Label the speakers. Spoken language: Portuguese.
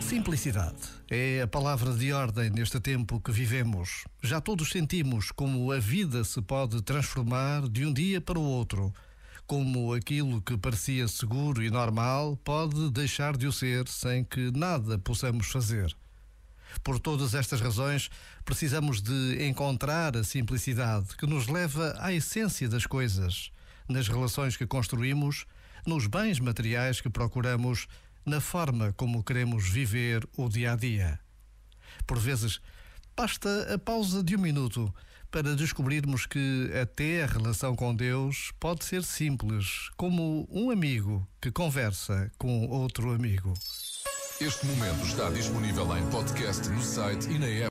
Speaker 1: Simplicidade é a palavra de ordem neste tempo que vivemos. Já todos sentimos como a vida se pode transformar de um dia para o outro. Como aquilo que parecia seguro e normal pode deixar de o ser sem que nada possamos fazer. Por todas estas razões, precisamos de encontrar a simplicidade que nos leva à essência das coisas, nas relações que construímos, nos bens materiais que procuramos, na forma como queremos viver o dia a dia. Por vezes, basta a pausa de um minuto para descobrirmos que até a relação com Deus pode ser simples, como um amigo que conversa com outro amigo.
Speaker 2: Este momento está disponível em podcast no site e na app.